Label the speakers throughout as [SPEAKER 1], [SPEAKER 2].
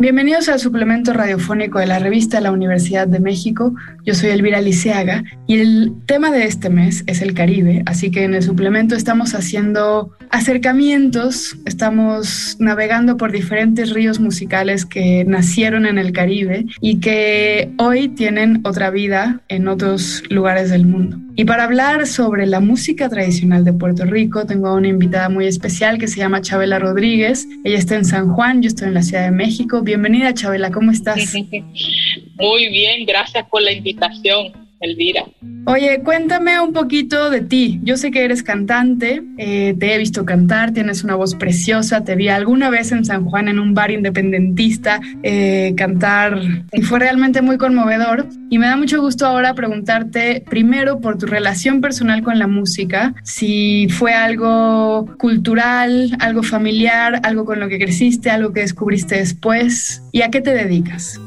[SPEAKER 1] Bienvenidos al suplemento radiofónico de la revista La Universidad de México. Yo soy Elvira Liceaga y el tema de este mes es el Caribe, así que en el suplemento estamos haciendo acercamientos, estamos navegando por diferentes ríos musicales que nacieron en el Caribe y que hoy tienen otra vida en otros lugares del mundo. Y para hablar sobre la música tradicional de Puerto Rico, tengo a una invitada muy especial que se llama Chabela Rodríguez. Ella está en San Juan, yo estoy en la Ciudad de México. Bienvenida, Chabela, ¿cómo estás?
[SPEAKER 2] Muy bien, gracias por la invitación. Elvira.
[SPEAKER 1] Oye, cuéntame un poquito de ti. Yo sé que eres cantante, eh, te he visto cantar, tienes una voz preciosa, te vi alguna vez en San Juan en un bar independentista eh, cantar y fue realmente muy conmovedor. Y me da mucho gusto ahora preguntarte primero por tu relación personal con la música, si fue algo cultural, algo familiar, algo con lo que creciste, algo que descubriste después y a qué te dedicas.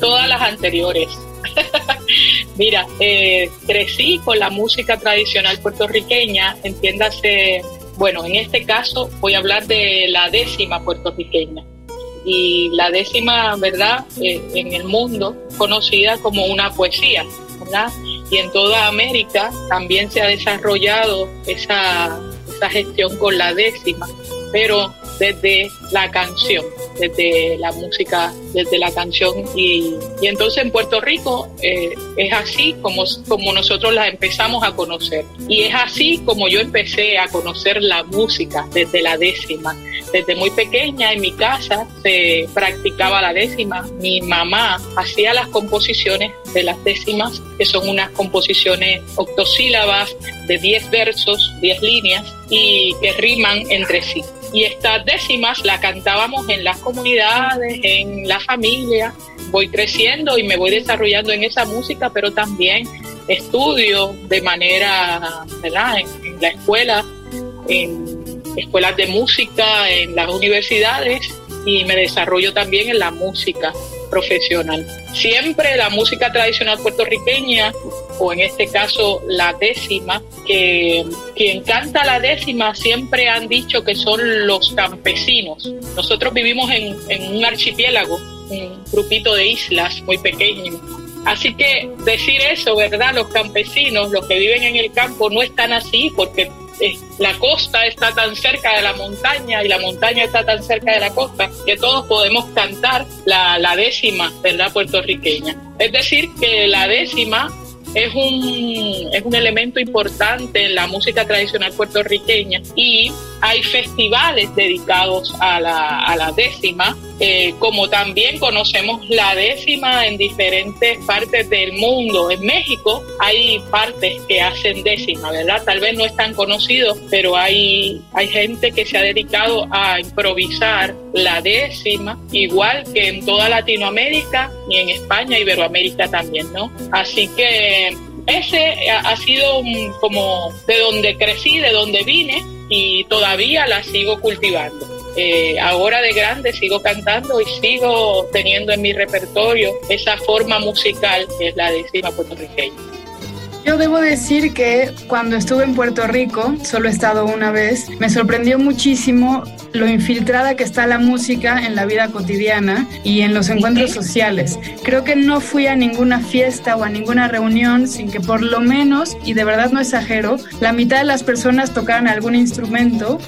[SPEAKER 2] Todas las anteriores Mira, eh, crecí con la música tradicional puertorriqueña, entiéndase, bueno, en este caso voy a hablar de la décima puertorriqueña. Y la décima, ¿verdad? Eh, en el mundo conocida como una poesía, ¿verdad? Y en toda América también se ha desarrollado esa, esa gestión con la décima, pero desde la canción, desde la música, desde la canción. Y, y entonces en Puerto Rico eh, es así como, como nosotros la empezamos a conocer. Y es así como yo empecé a conocer la música desde la décima. Desde muy pequeña en mi casa se practicaba la décima. Mi mamá hacía las composiciones de las décimas, que son unas composiciones octosílabas de 10 versos, 10 líneas y que riman entre sí. Y estas décimas las cantábamos en las comunidades, en la familia. Voy creciendo y me voy desarrollando en esa música, pero también estudio de manera, ¿verdad? En, la escuela, en escuelas de música, en las universidades y me desarrollo también en la música profesional. Siempre la música tradicional puertorriqueña, o en este caso la décima, que quien canta la décima siempre han dicho que son los campesinos. Nosotros vivimos en, en un archipiélago, un grupito de islas muy pequeño. Así que decir eso, ¿verdad? Los campesinos, los que viven en el campo, no están así porque la costa está tan cerca de la montaña y la montaña está tan cerca de la costa que todos podemos cantar la, la décima, ¿verdad? Puertorriqueña. Es decir, que la décima es un, es un elemento importante en la música tradicional puertorriqueña y hay festivales dedicados a la, a la décima, eh, como también conocemos la décima en diferentes partes del mundo. En México hay partes que hacen décima, ¿verdad? Tal vez no es tan conocido, pero hay, hay gente que se ha dedicado a improvisar la décima, igual que en toda Latinoamérica y en España, Iberoamérica también, ¿no? Así que ese ha sido como de donde crecí, de donde vine y todavía la sigo cultivando. Eh, ahora de grande sigo cantando y sigo teniendo en mi repertorio esa forma musical que es la décima puertorriqueña.
[SPEAKER 1] Yo debo decir que cuando estuve en Puerto Rico, solo he estado una vez, me sorprendió muchísimo lo infiltrada que está la música en la vida cotidiana y en los encuentros sociales. Creo que no fui a ninguna fiesta o a ninguna reunión sin que por lo menos, y de verdad no exagero, la mitad de las personas tocaran algún instrumento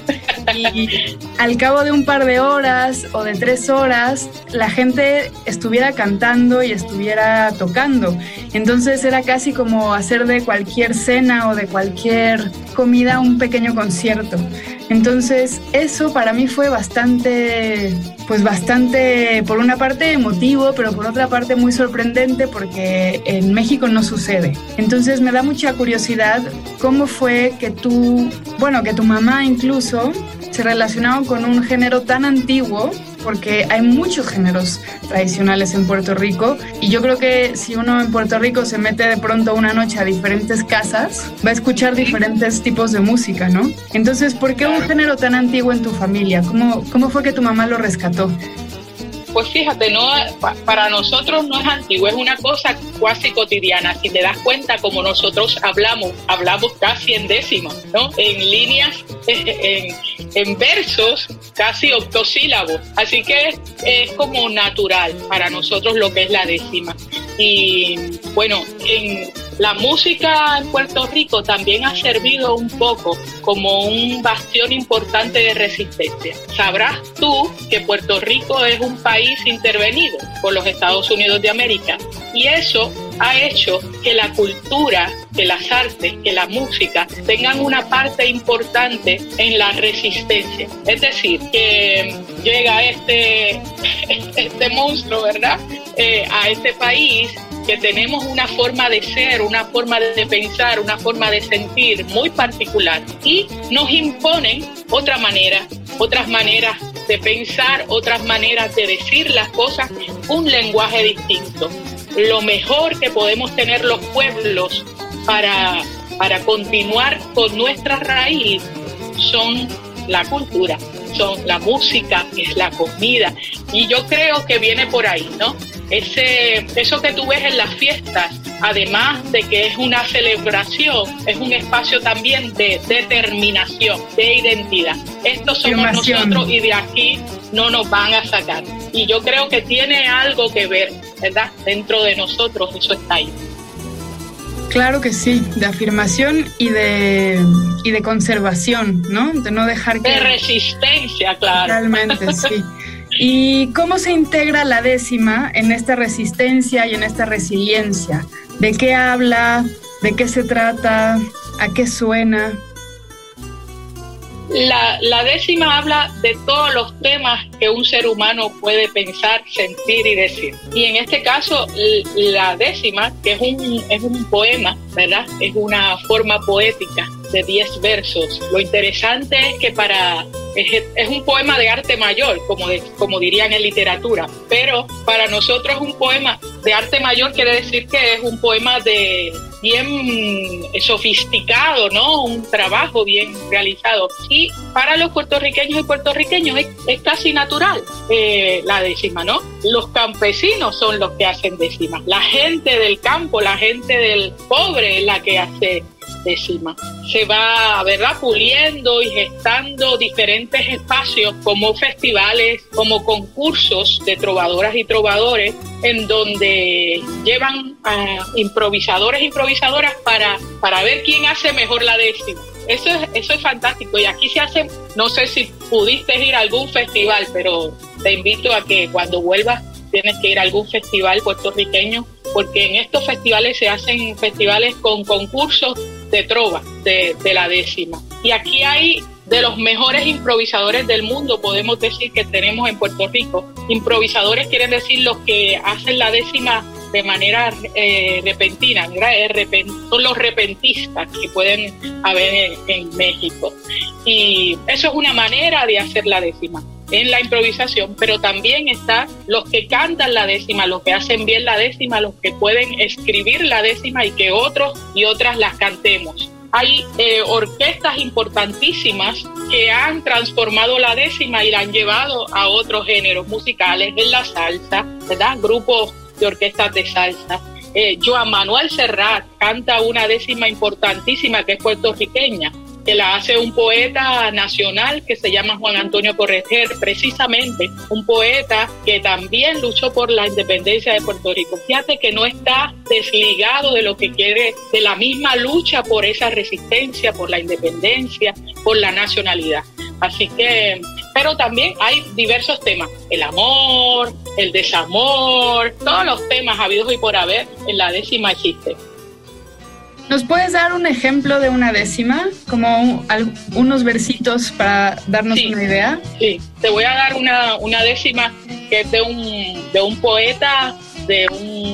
[SPEAKER 1] y al cabo de un par de horas o de tres horas la gente estuviera cantando y estuviera tocando. Entonces era casi como hacer de cualquier cena o de cualquier comida un pequeño concierto. Entonces eso para mí fue bastante, pues bastante, por una parte emotivo, pero por otra parte muy sorprendente porque en México no sucede. Entonces me da mucha curiosidad cómo fue que tú, bueno, que tu mamá incluso se relacionaba con un género tan antiguo porque hay muchos géneros tradicionales en Puerto Rico y yo creo que si uno en Puerto Rico se mete de pronto una noche a diferentes casas, va a escuchar diferentes tipos de música, ¿no? Entonces, ¿por qué un género tan antiguo en tu familia? ¿Cómo, cómo fue que tu mamá lo rescató?
[SPEAKER 2] Pues fíjate, no para nosotros no es antiguo, es una cosa casi cotidiana. Si te das cuenta, como nosotros hablamos, hablamos casi en décimas, ¿no? En líneas, en, en versos, casi octosílabos. Así que es como natural para nosotros lo que es la décima. Y bueno, en la música en Puerto Rico también ha servido un poco como un bastión importante de resistencia. Sabrás tú que Puerto Rico es un país intervenido por los Estados Unidos de América y eso ha hecho que la cultura, que las artes, que la música tengan una parte importante en la resistencia. Es decir, que llega este, este monstruo, ¿verdad? Eh, a este país que tenemos una forma de ser, una forma de pensar, una forma de sentir muy particular y nos imponen otra manera, otras maneras de pensar, otras maneras de decir las cosas, un lenguaje distinto. Lo mejor que podemos tener los pueblos para, para continuar con nuestra raíz son la cultura, son la música, es la comida. Y yo creo que viene por ahí, ¿no? Ese, eso que tú ves en las fiestas, además de que es una celebración, es un espacio también de determinación, de identidad. Estos somos nosotros y de aquí no nos van a sacar. Y yo creo que tiene algo que ver, ¿verdad? Dentro de nosotros eso está ahí.
[SPEAKER 1] Claro que sí, de afirmación y de, y de conservación, ¿no? De no dejar que...
[SPEAKER 2] De resistencia, claro.
[SPEAKER 1] Realmente, sí. ¿Y cómo se integra la décima en esta resistencia y en esta resiliencia? ¿De qué habla? ¿De qué se trata? ¿A qué suena?
[SPEAKER 2] La, décima habla de todos los temas que un ser humano puede pensar, sentir y decir. Y en este caso, la décima, que es un, es un poema, ¿verdad? Es una forma poética de 10 versos. Lo interesante es que para es, un poema de arte mayor, como, como dirían en literatura, pero para nosotros un poema de arte mayor quiere decir que es un poema de bien sofisticado, ¿no? Un trabajo bien realizado. Y para los puertorriqueños y puertorriqueños es, casi natural eh, la décima, ¿no? Los campesinos son los que hacen décimas. La gente del campo, la gente del pobre es la que hace décima. Se va, ¿verdad?, puliendo y gestando diferentes espacios como festivales, como concursos de trovadoras y trovadores, en donde llevan a improvisadores e improvisadoras para, para ver quién hace mejor la décima. Eso es, eso es fantástico y aquí se hace, no sé si pudiste ir a algún festival, pero te invito a que cuando vuelvas tienes que ir a algún festival puertorriqueño, porque en estos festivales se hacen festivales con concursos de trova de, la décima. Y aquí hay de los mejores improvisadores del mundo, podemos decir que tenemos en Puerto Rico. Improvisadores quieren decir los que hacen la décima de manera eh, repentina, son los repentistas que pueden haber en México. Y eso es una manera de hacer la décima en la improvisación, pero también está los que cantan la décima, los que hacen bien la décima, los que pueden escribir la décima y que otros y otras las cantemos. Hay eh, orquestas importantísimas que han transformado la décima y la han llevado a otros géneros musicales, en la salsa, ¿verdad? Grupos de orquestas de salsa. Eh, Joan Manuel Serrat canta una décima importantísima que es puertorriqueña que la hace un poeta nacional que se llama Juan Antonio Correger, precisamente un poeta que también luchó por la independencia de Puerto Rico. Fíjate que no está desligado de lo que quiere, de la misma lucha por esa resistencia, por la independencia, por la nacionalidad. Así que, pero también hay diversos temas, el amor, el desamor, todos los temas habidos y por haber en la décima existe.
[SPEAKER 1] ¿Nos puedes dar un ejemplo de una décima? Como unos versitos para darnos una idea.
[SPEAKER 2] Sí, te voy a dar una, una décima que es de un, de un poeta de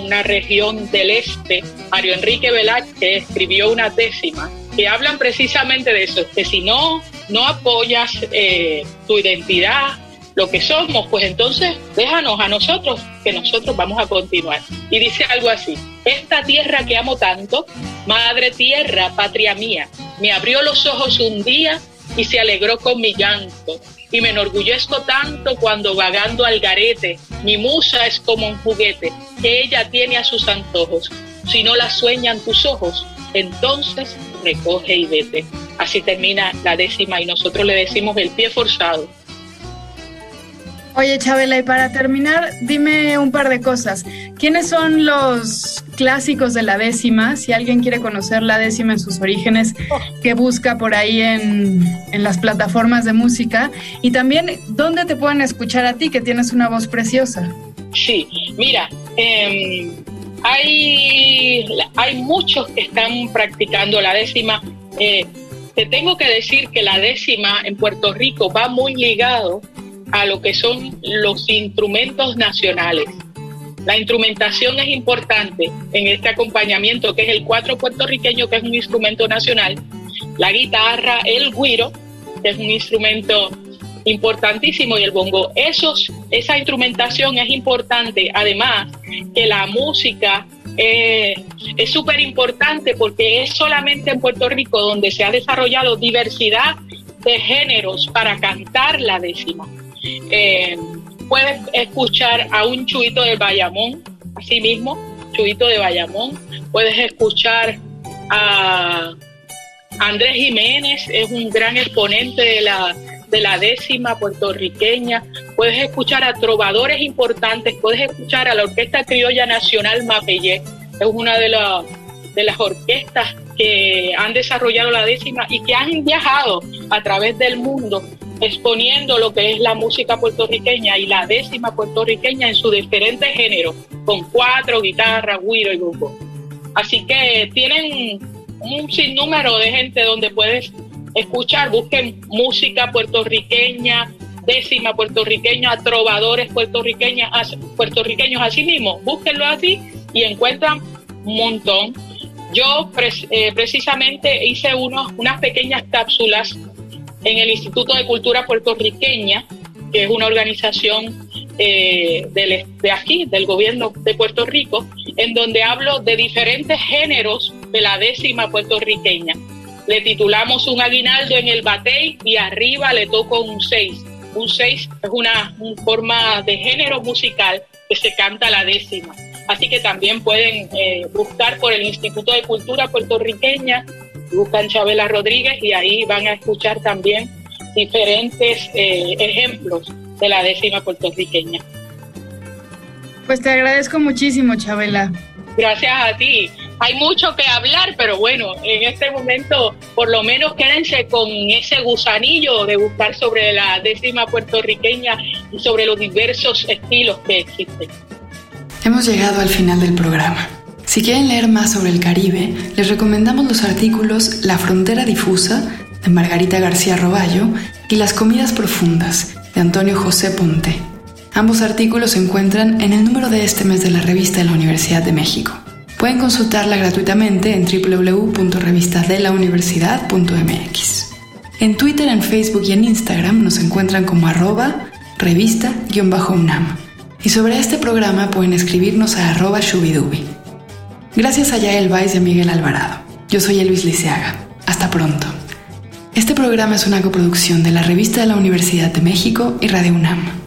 [SPEAKER 2] una región del este, Mario Enrique Velázquez, que escribió una décima que hablan precisamente de eso, que si no, no apoyas eh, tu identidad, lo que somos, pues entonces déjanos a nosotros nosotros vamos a continuar. Y dice algo así, esta tierra que amo tanto, madre tierra, patria mía, me abrió los ojos un día y se alegró con mi llanto. Y me enorgullezco tanto cuando vagando al garete, mi musa es como un juguete que ella tiene a sus antojos. Si no la sueñan tus ojos, entonces recoge y vete. Así termina la décima y nosotros le decimos el pie forzado.
[SPEAKER 1] Oye, Chabela, y para terminar, dime un par de cosas. ¿Quiénes son los clásicos de la décima? Si alguien quiere conocer la décima en sus orígenes, ¿qué busca por ahí en, las plataformas de música? Y también, ¿dónde te pueden escuchar a ti, que tienes una voz preciosa?
[SPEAKER 2] Sí, mira, em, hay, hay muchos que están practicando la décima. Eh, te tengo que decir que la décima en Puerto Rico va muy ligado a lo que son los instrumentos nacionales. La instrumentación es importante en este acompañamiento, que es el cuatro puertorriqueño, que es un instrumento nacional, la guitarra, el guiro, que es un instrumento importantísimo, y el bongo. Esos, esa instrumentación es importante, además que la música eh, es súper importante porque es solamente en Puerto Rico donde se ha desarrollado diversidad de géneros para cantar la décima. Eh, puedes escuchar a un chuito de Bayamón, así mismo, chuito de Bayamón. Puedes escuchar a Andrés Jiménez, es un gran exponente de la, de la décima puertorriqueña. Puedes escuchar a trovadores importantes, puedes escuchar a la Orquesta Criolla Nacional Mapellé, es una de, de las orquestas que han desarrollado la décima y que han viajado a través del mundo exponiendo lo que es la música puertorriqueña y la décima puertorriqueña en sus diferentes géneros, con cuatro, guitarras, guiro y grupo. Así que tienen un sinnúmero de gente donde puedes escuchar, busquen música puertorriqueña, décima puertorriqueña, trovadores puertorriqueños, puertorriqueños así mismo, búsquenlo así y encuentran un montón. Yo eh, precisamente hice unos, unas pequeñas cápsulas en el Instituto de Cultura Puertorriqueña, que es una organización eh, de aquí, del gobierno de Puerto Rico, en donde hablo de diferentes géneros de la décima puertorriqueña. Le titulamos un aguinaldo en el batey y arriba le toco un seis. Un seis es una, forma de género musical que se canta la décima. Así que también pueden eh, buscar por el Instituto de Cultura Puertorriqueña buscan Chabela Rodríguez y ahí van a escuchar también diferentes eh, ejemplos de la décima puertorriqueña.
[SPEAKER 1] Pues te agradezco muchísimo, Chabela.
[SPEAKER 2] Gracias a ti. Hay mucho que hablar, pero bueno, en este momento por lo menos quédense con ese gusanillo de buscar sobre la décima puertorriqueña y sobre los diversos estilos que existen.
[SPEAKER 3] Hemos llegado al final del programa. Si quieren leer más sobre el Caribe, les recomendamos los artículos La frontera difusa, de Margarita García Roballo, y Las comidas profundas, de Antonio José Ponte. Ambos artículos se encuentran en el número de este mes de la revista de la Universidad de México. Pueden consultarla gratuitamente en www.revistadelauniversidad.mx. En Twitter, en Facebook y en Instagram nos encuentran como arroba revista-unam. Y sobre este programa pueden escribirnos a shubidubi. Gracias a Yael Weiss y a Miguel Alvarado. Yo soy Elvis Liceaga. Hasta pronto. Este programa es una coproducción de la Revista de la Universidad de México y Radio UNAM.